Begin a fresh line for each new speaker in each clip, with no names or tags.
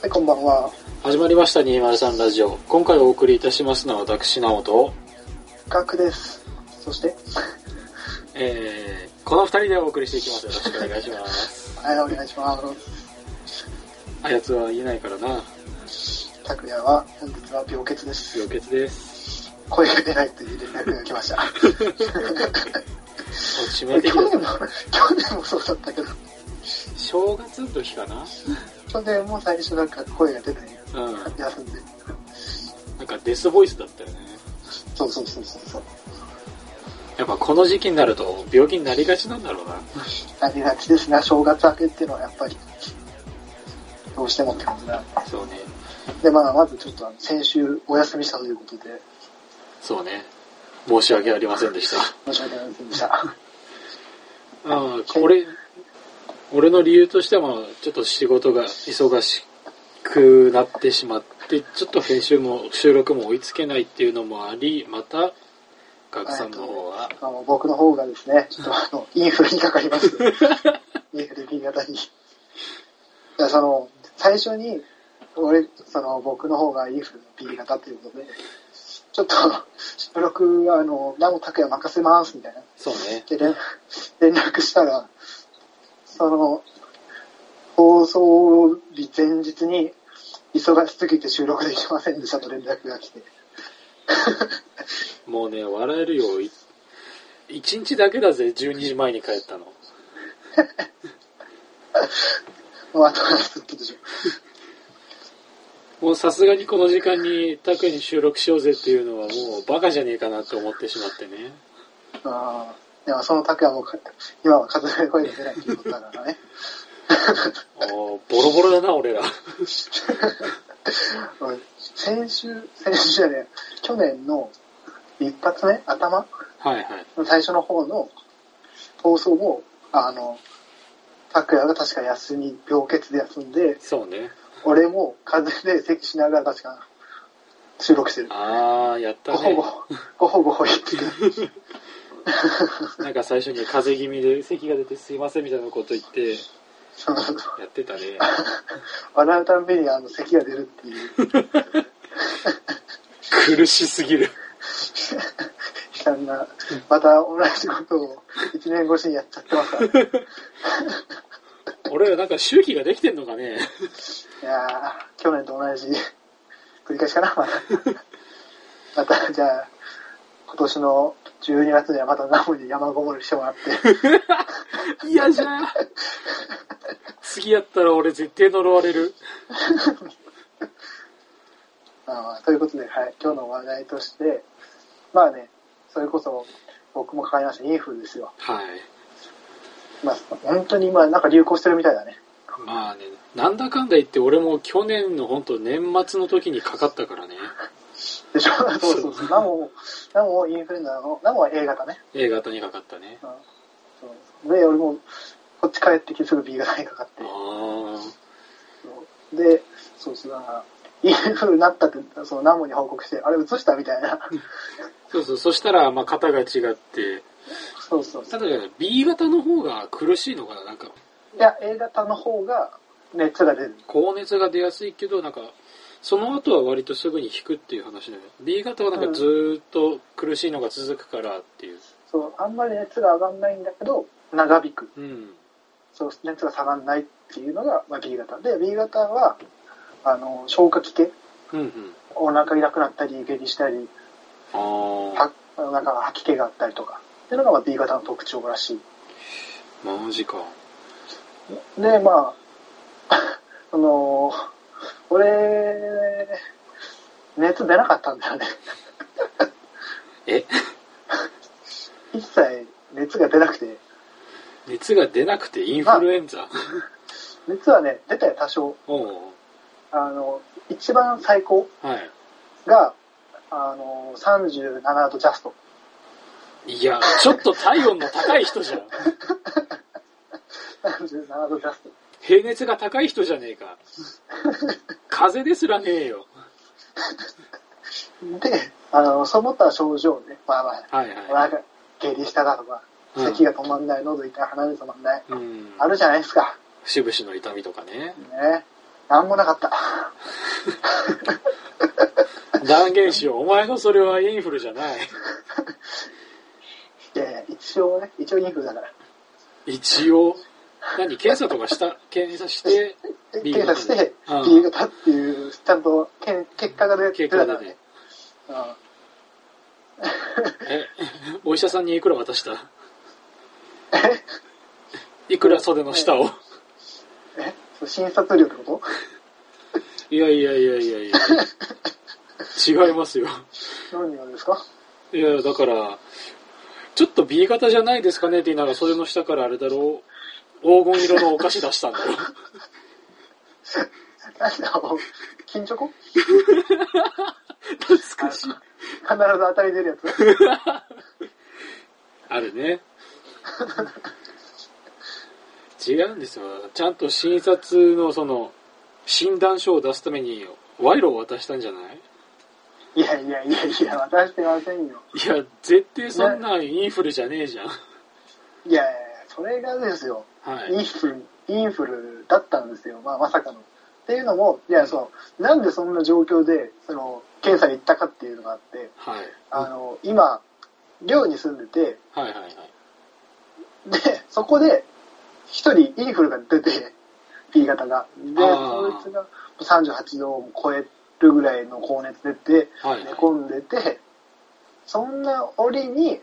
はい、こんばんは。
始まりました203ラジオ。今回お送りいたしますのは私、直人。
ガクです。そして、
えー、この二人でお送りしていきます。よろしくお願いします。
はい、お願いします。
あやつは言えないからな。
拓也は本日は病欠です。
病欠です。
声が出ないという連絡が来ました。
致
去年も、去年もそうだったけど、
正月の時かな？
去年も最初なんか声が出ない。
うん。
休んで。
なんかデスボイスだったよね。
そうそうそうそうそう。
やっぱこの時期になると病気になりがちなんだろうな。
なりがちですね、正月明けっていうのはやっぱり、どうしてもって感じだ。
そうね。
で、まあ、まずちょっとあの先週お休みしたということで、
そうね。申し訳ありませんでした。
申し訳ありませんでした。
ああ、これ、俺の理由としては、ちょっと仕事が忙しくなってしまって、ちょっと編集も収録も追いつけないっていうのもあり、また、ガクさんの方は、
あの僕の方がですね、ちょっとあの、インフルにかかります。インフル B 型に。いや、その、最初に、俺、その、僕の方がインフルの B 型ということで、ちょっと、収録、あの、ナモ拓也任せます、みたいな。
そうね。
で、連連絡したら、その、放送日前日に、忙しすぎて収録できませんでしたと連絡が来て。
もうね、笑えるよ。い一日だけだぜ、12時前に帰ったの。
もう後からずっとでしょ。
もうさすがにこの時間にタクに収録しようぜっていうのはもうバカじゃねえかなって思ってしまってね。
ああ、でもその拓也もか今は風の声が出ないということだからね。
おーボロボロだな、俺ら。
俺先週、先週じゃねえ去年の一発目、頭？
はいはい。
の最初の方の放送も、あの、拓也が確か休み、病欠で休んで、
そうね。
俺も風邪で咳しながら確か収録してる。
あー、やったね。
ごほご、ごほごほ言ってる。
なんか最初に風邪気味で咳が出てすいませんみたいなこと言ってやってたね。
笑うたんびにあの咳が出るっていう。
苦しすぎる。
悲惨な、また同じことを一年越しにやっちゃってますから、ね。
俺らなんか周期ができてんのかね。
いやー、去年と同じ繰り返しかな、また。また、じゃあ、今年の12月にはまたナムに山ごもりしてもらって。
嫌じゃん。次やったら俺絶対呪われる。
あーということで、はい、今日の話題として、まあね、それこそ僕もかかりましたインフルですよ。
はい。
まあ、本当に今なんか流行してるみたいだね。
まあね、なんだかんだ言って俺も去年の本当年末の時にかかったからね。
でしょそうそうそう。ナモ、ナモインフルエンザの、ナモは A 型ね。
A 型にかかったね。
うんで、俺もこっち帰ってきてすぐ B 型にかかってで、そうそう、だから、インフルになったって、そのナモに報告して、あれ移したみたいな。
そうそう、そしたら、まあ、型が違って、
そうそうそう。
ただ B 型の方が苦しいのかななんか、
いや、A 型の方が熱が出る。
高熱が出やすいけど、なんか、その後は割とすぐに引くっていう話だよ。B 型はなんかずーっと苦しいのが続くからっていう。
そう、あんまり熱が上がんないんだけど、長引く。
うん。
そう、熱が下がんないっていうのが、まあ、B 型。で、B 型は、あの、消化器系。
うんうん。
お腹痛くなったり、下痢したり、
あ
はなんか吐き気があったりとか。っていうのが、まあ、B 型の特徴らしい。
あ、マジか。
で、まあ、あの、俺、熱出なかったんだよね。
え？
一切熱が出なくて、
熱が出なくてインフルエンザ、
熱はね、出たよ、多少。あの、一番最高
はい。
が、あの、37度ジャスト。
いや、ちょっと体温の高い人じゃん。
37度ジャスト。
平熱が高い人じゃねえか。風邪ですらねえよ。
で、あの、その他症状ね、まあまあ、
はいは
なんか、下痢しただとか、
うん
咳が止まんない、喉痛い、鼻水止まんない、
い。うん。
あるじゃないですか。
節々の痛みとかね。
ね。なんもなかった。
断言しよう。お前のそれはインフルじゃない。
いやいや、一応ね、一応インフルだから。
一応。何検査とかした検査して、B
検査して、
うん
B 型っていう、ちゃんとけん結果が出て
結果でね。
うん
え、お医者さんにいくら渡した？いくら袖の下を？
え？そう診察料ってこ
いやいやいやいやいや。違いますよ。
と何がですか？
いや、だから、ちょっと B 型じゃないですかねって言いながら袖の下からあれだろう。黄金色のお菓子出したんだろ。
金チョコ？
懐かしい。
必ず当たり出るやつ？
あるね。違うんですよ。ちゃんと診察のその、診断書を出すために賄賂を渡したんじゃない？
いやいやいやいや、渡してませんよ。
いや、絶対そんなんインフルじゃねえじゃん。
いやいやそれがですよ、
はい。
インフル、インフルだったんですよ。まあ、まさかの。っていうのも、いや、そう、なんでそんな状況で、その、検査に行ったかっていうのがあって、
はい。
あの、今、寮に住んでて、
はいはいはい。
で、そこで、一人インフルが出て、B 型が。で、そいつが38度を超えるぐらいの高熱出て、
はい
寝込んでて、そんな折に、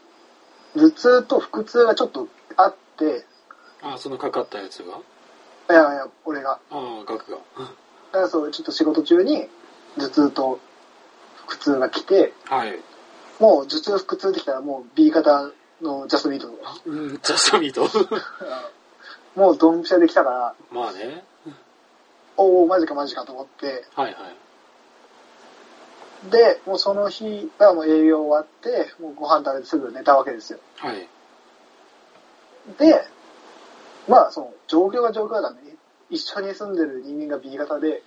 頭痛と腹痛がちょっとあって、
あ、そのかかったやつが？
いやいや、俺が。
ああ、額が。
だからそう、ちょっと仕事中に頭痛と腹痛が来て、
はい。
もう頭痛腹痛できたらもう B 型のジャストミート。
うん、ジャストミート？
もうドンピシャできたから、
まあね。
おおマジかマジかと思って、
はいはい。
で、もうその日がもう営業終わって、もうご飯食べてすぐ寝たわけですよ。
はい。
で、まあその状況が状況だね。一緒に住んでる人間が B 型で、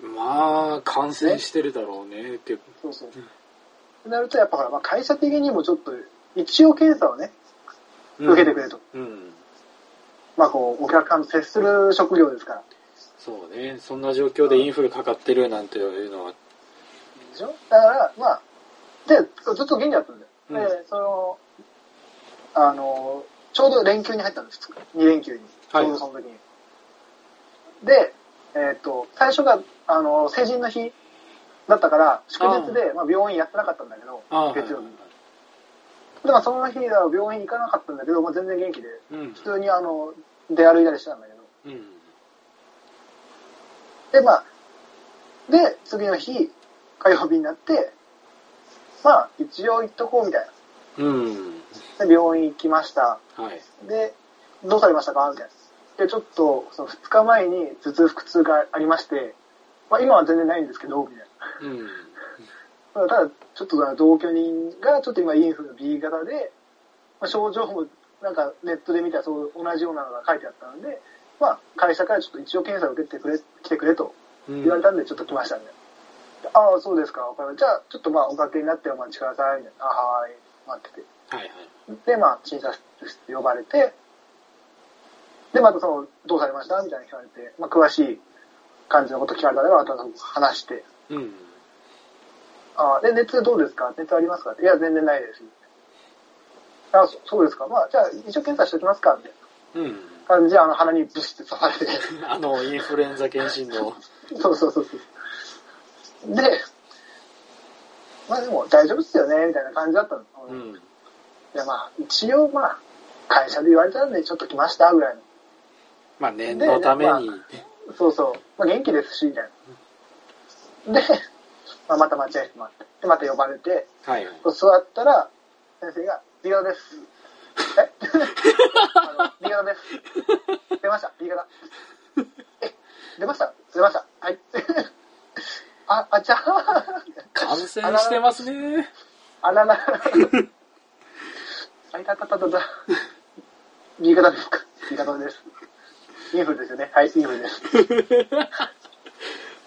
まあ、感染してるだろうねって。
そうそう。ってなるとやっぱまあ、会社的にもちょっと一応検査をね、受けてくれと。
うん。
まあこう、お客さんと接する職業ですから。
そうね。そんな状況でインフルかかってるなんていうのは。
でしょ？だから、まあ、で、ずっと元気だったんだよ。
うん
で、その、あの、ちょうど連休に入ったんです。2連休に。ち
はい
ょうどその時に。で、えっ、と、最初が、あの、成人の日だったから、祝日で、まあ、病院やってなかったんだけど、月曜日
はい
で、まあ、その日は病院行かなかったんだけど、まあ、全然元気で、
うん
普。通にあの、出歩いたりしてたんだけど、
うん。
で、まあ、で、次の日、火曜日になって、まあ、一応行っとこうみたい
うん。
な。で、病院行きました。
はい。
で、どうされましたか？みたいな。で、ちょっと、その2日前に頭痛腹痛がありまして、まあ今は全然ないんですけど、みたい
うん。
な。ただ、ちょっと同居人がちょっと今インフル B 型で、まあ、症状もなんかネットで見たらそう同じようなのが書いてあったので、まあ会社からちょっと一応検査を受けてくれ、来てくれと
うん
言われたんでちょっと来ましたんで。ああ、そうですか。じゃあ、ちょっとまあおかけになってお待ちください。あはーい。待ってて。
はいはい。
で、まあ、診察室呼ばれて、で、またその、どうされましたみたいな聞かれて、まあ、詳しい感じのこと聞かれたら、また話して、
うん。
あで、熱どうですか？熱ありますか？いや、全然ないです。あそそうですか？まあ、じゃあ、一応検査しておきますか？みたい
うん。
な感じで、あの、鼻にブシって刺されて、
あの、インフルエンザ検診の。
そうそうそうそう。で、まあでも大丈夫っすよね、みたいな感じだったの。い
うん。
や、まあ、一応まあ、会社で言われたんで、ちょっと来ました、ぐらいの。
まあ、念のために。
そうそう。まあ、元気ですし、みたいな。で、まあ、また待合室待って。で、また呼ばれて、
はいはい。
座ったら、先生が、B 型です。え？あの ?B 型です。出ました、B 型。え、出ました出ました。はい。
戦してますね。
あらら。あいたたたたた。右肩ですか？右肩です。インフルですよね。はい、インフルです。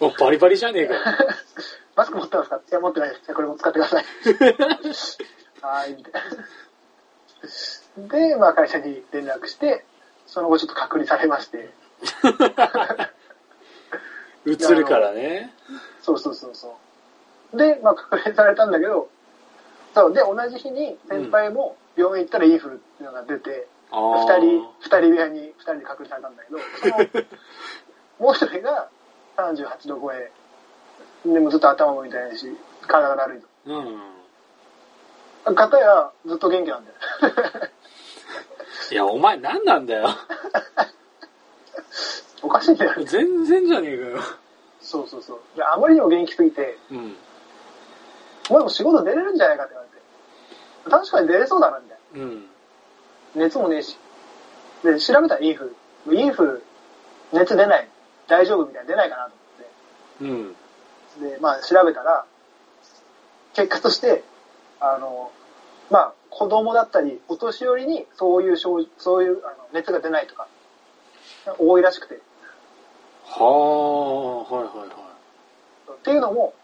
もうバリバリじゃねえかよ。
マスク持ってますか？いや、持ってないです。じゃあこれも使ってください。はーい、みたいな。で、まあ会社に連絡して、その後ちょっと隔離されまして。
映るからね。
そうそうそうそう。で、まあ隔離されたんだけど、そう、で、同じ日に先輩も病院行ったらインフルっていうのが出て、
あ
二、
ー
人、二人部屋に二人で隔離されたんだけど、その、もう一人が38度超え。でもずっと頭も痛いし、体がだるい
うん。
と。片やずっと元気なんだよ。
いや、お前何なんだよ。
おかしいんだよね。
全然じゃねえかよ。
そうそうそう。であまりにも元気すぎて、
うん。
お前も仕事出れるんじゃないかって言われて。確かに出れそうだな、みたいな。
うん。
熱もねえし。で、調べたらインフル。インフル、熱出ない。大丈夫みたいな出ないかなと思
うん。
って。で、まあ調べたら、結果として、あの、まあ子供だったり、お年寄りにそういう症そういうあの熱が出ないとか、多いらしくて。
はあ、はいはいはい。
っていうのも、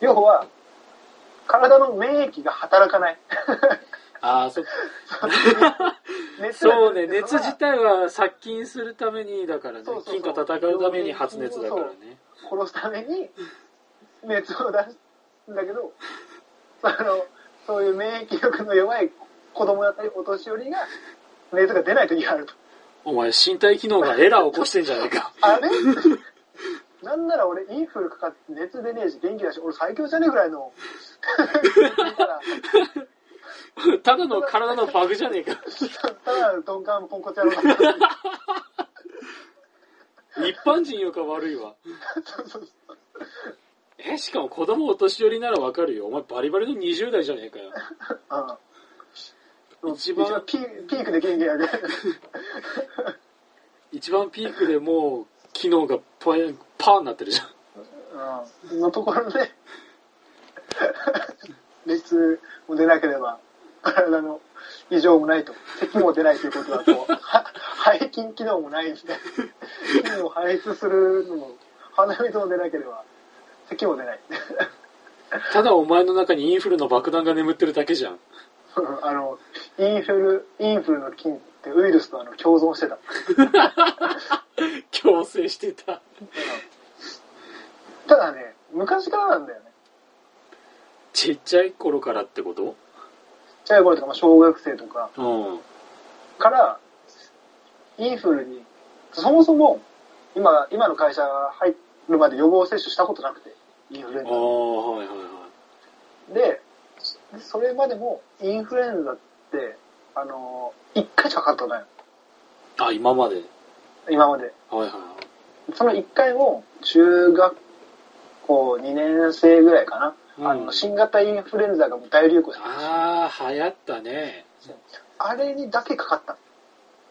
要は、体の免疫が働かない。
ああ、そ、
熱が
そうね、熱自体は殺菌するためにだからね
そう、そうそう
菌と戦うために発熱だからね。
殺すために熱を出すんだけど、その、そういう免疫力の弱い子供だったりお年寄りが熱が出ない時があると。
お前身体機能がエラーを起こしてんじゃねえか。
あれ？なんなら俺インフルかかって熱出ねえし元気だし、俺最強じゃねえぐらいの。ただ
の体のバグじゃねえか。
ただの鈍感ポンコツ野郎だった。
一般人よか悪いわ。
そうそうそう
え、しかも子供お年寄りならわかるよ。お前バリバリの20代じゃねえかよ。
うん
一番
ピーピークで元気やで。
一番ピークでもう機能がパンパーになってるじゃん。
うんのところで、熱も出なければ、体の異常もないと。咳も出ないということだと、は肺筋機能もないんで、菌を排出するのも、鼻水も出なければ、咳も出ない。
ただお前の中にインフルの爆弾が眠ってるだけじゃん。
あの、インフル、インフルの菌ってウイルスとあの共存してた。
強制してた。
ただね、昔からなんだよね。
ちっちゃい頃からってこと？
ちっちゃい頃とか、まあ、小学生とか
うん。
から、インフルに、そもそも、今、今の会社入るまで予防接種したことなくて、インフルエン
ああ、
ザ。
はいはいは
で、それまでもインフルエンザって、あの、1回しかかかったことない
い。あ、今まで？
今まで。
はいはいはい。
その1回も、中学校2年生ぐらいかな。
うん
あの、新型インフルエンザが大流行して
ああ、流行ったね。
あれにだけかかった。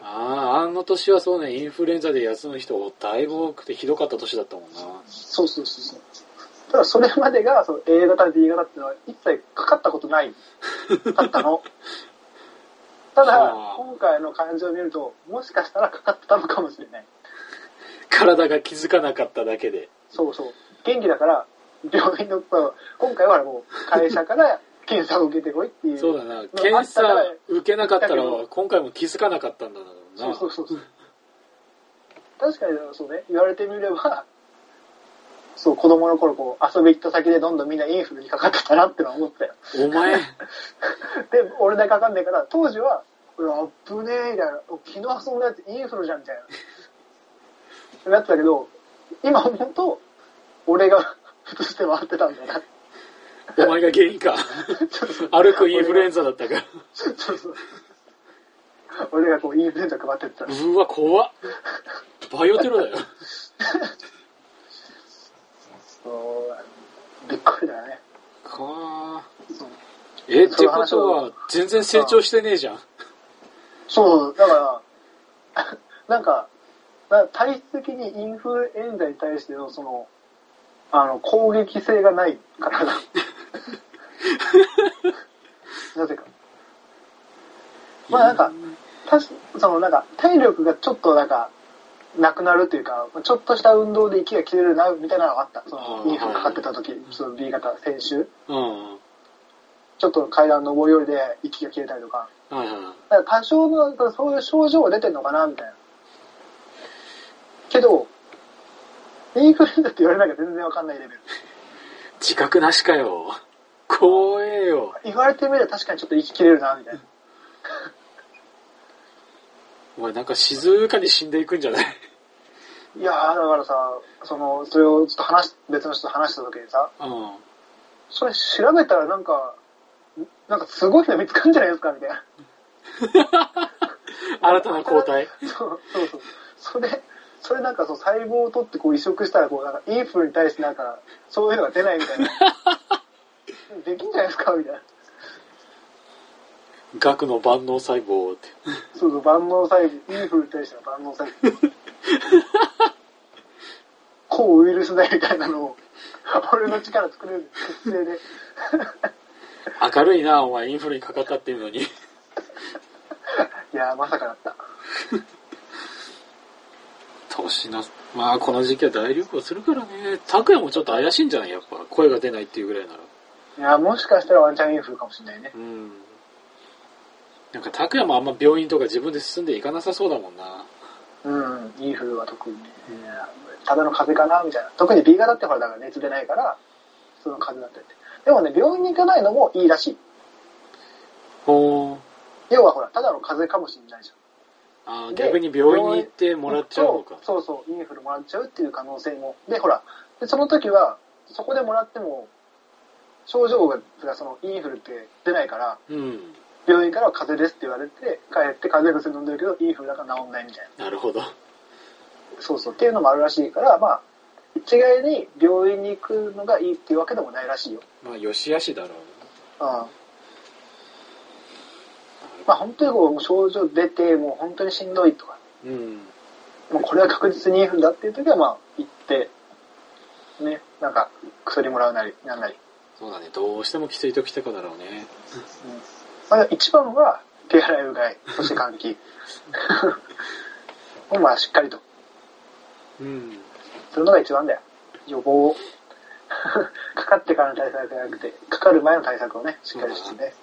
ああ、あの年はそうね、インフルエンザで休む人だいぶ多くてひどかった年だったもんな。
そうそうそうそう。ただそれまでが、その A 型、B 型っていうのは一切かかったことない。だったの。ただ
はあ、
今回の感じを見ると、もしかしたらかかってたのかもしれない。
体が気づかなかっただけで。
そうそう。元気だから、病院の、今回はもう会社から検査を受けてこいっていう。
そうだな。検査受けなかったら今回も気づかなかったんだろうな。
そうそうそう。確かにそうね、言われてみれば、そう、子供の頃こう遊び行った先でどんどんみんなインフルにかかってたなってのは思ったよ。
お前、
で、俺だけかかんねえから、当時は、うわ、あっぶねえ、みたいな。昨日遊んだやつインフルじゃん、みたいな。なってたけど、今思うと、俺が普通して回ってたんだな。
お前が原因か。歩くインフルエンザだったか。
そうそう。俺がこう、インフルエンザ配ってった。
うわ、怖っ。バイオテロだよ。
そうびっくりだよね。
かえ、ってこと
を
は、全然成長してねえじゃん。
そう、だから、なんか、な体質的にインフルエンザに対しての、その、あの、攻撃性がないからだ。なぜか。まあなんか、たしそのなんか、体力がちょっとなんか、なくなるというか、ちょっとした運動で息が切れるな、みたいなのがあった。その、
あー
インフルかかってた時、その B 型、先週。
うん。
ちょっと階段登り降りで息が切れたりとか。
はいはい。
だから多少のそういう症状が出てんのかな、みたいな。けど、インフルエンザって言われなきゃ全然わかんないレベル。
自覚なしかよ。怖えよ。
言われてみれば確かにちょっと息切れるな、みたいな。
お前なんか静かに死んでいくんじゃない？
いやー、だからさ、その、それをちょっと話し、別の人と話した時にさ、
うん。
それ調べたらなんか、なんかすごいの見つかるんじゃないですかみたいな。
新たな抗体。
そうそうそう。それ、それなんかそう細胞を取ってこう移植したらこうなんかインフルに対してなんかそういうのが出ないみたいな。できんじゃないですかみたいな。
核の万能細胞って。
そうそう、万能細胞、インフルに対しての万能細胞。抗ウイルス剤みたいなのを、俺の力作れる血清で。
明るいな、お前インフルにかかったっていうのに。
いやー、まさかだった。
年の、まあこの時期は大流行するからね。拓也もちょっと怪しいんじゃないやっぱ。声が出ないっていうぐらいなら。
いや、もしかしたらワンチャンインフルかもしれないね。
うん。なんか拓也もあんま病院とか自分で進んでいかなさそうだもんな。
うん、インフルは特にね、ただの風邪かなみたいな。特に B 型ってほら、だから熱出ないから、その風邪だったりって。でもね、病院に行かないのもいいらしい。
ほー。
要はほら、ただの風邪かもしれないじゃん。
あ逆に病院に行ってもらっちゃうのか。
そうそう、インフルもらっちゃうっていう可能性も。で、ほら、でその時は、そこでもらっても、症状が、そのインフルって出ないから、
うん。
病院からは風邪ですって言われて、帰って風邪薬飲んでるけど、インフルだから治んないみたいな。
なるほど。
そうそう、っていうのもあるらしいから、まあ、一概に病院に行くのがいいっていうわけでもないらしいよ。
まあ、よしあしだろう。
うん。まあ本当にこう、症状出て、もう本当にしんどいとか、
うん。
もうこれは確実にインフルだっていう時は、まあ、行って、ね、なんか、薬もらうなり、なんなり。
そうだね。どうしてもきつい時とかだろうね。
うん。まあ一番は、手洗いうがい、そして換気。を まあしっかりと、
うん。
するのが一番だよ。予防。かかってからの対策じゃなくて、かかる前の対策をね、しっかりしてね。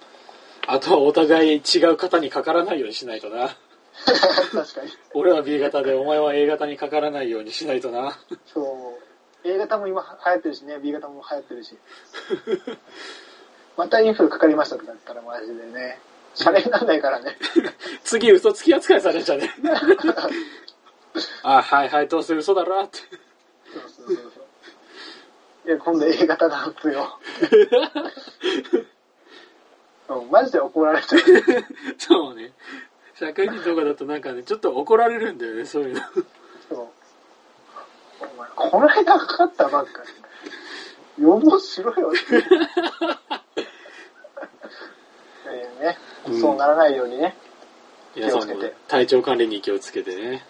あとはお互い違う方にかからないようにしないとな。
確かに。
俺は B 型でお前は A 型にかからないようにしないとな。
そう。A 型も今流行ってるしね、B 型も流行ってるし。またインフルかかりましたとかだったらマジでね、シャレにならないからね。
次嘘つき扱いされんじゃねあ、はいはい、どうせ嘘だろって。
そうそうそうそう。いや、今度 A 型なんですよ。うんマジで怒られちゃう。
そうね。社会人とかだとなんかね、ちょっと怒られるんだよね、そういうの。
そう。お前、この間かかったばっかり。予防しろよって。ね、
うん
そうならないようにね。
皆さんも
気をつけて
体調管理に気をつけてね。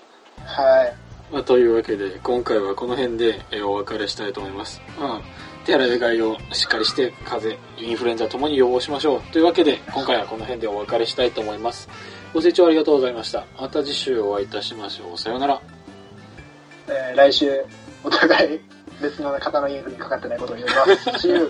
はい。
まあ、というわけで、今回はこの辺でえーお別れしたいと思います。まあ、手洗いうがいをしっかりして、風邪、インフルエンザともに予防しましょう。というわけで、今回はこの辺でお別れしたいと思います。ご清聴ありがとうございました。また次週お会いいたしましょう。さようなら。
えー来週、お互い別の方のインフルにかかってないことを祈ります。See you!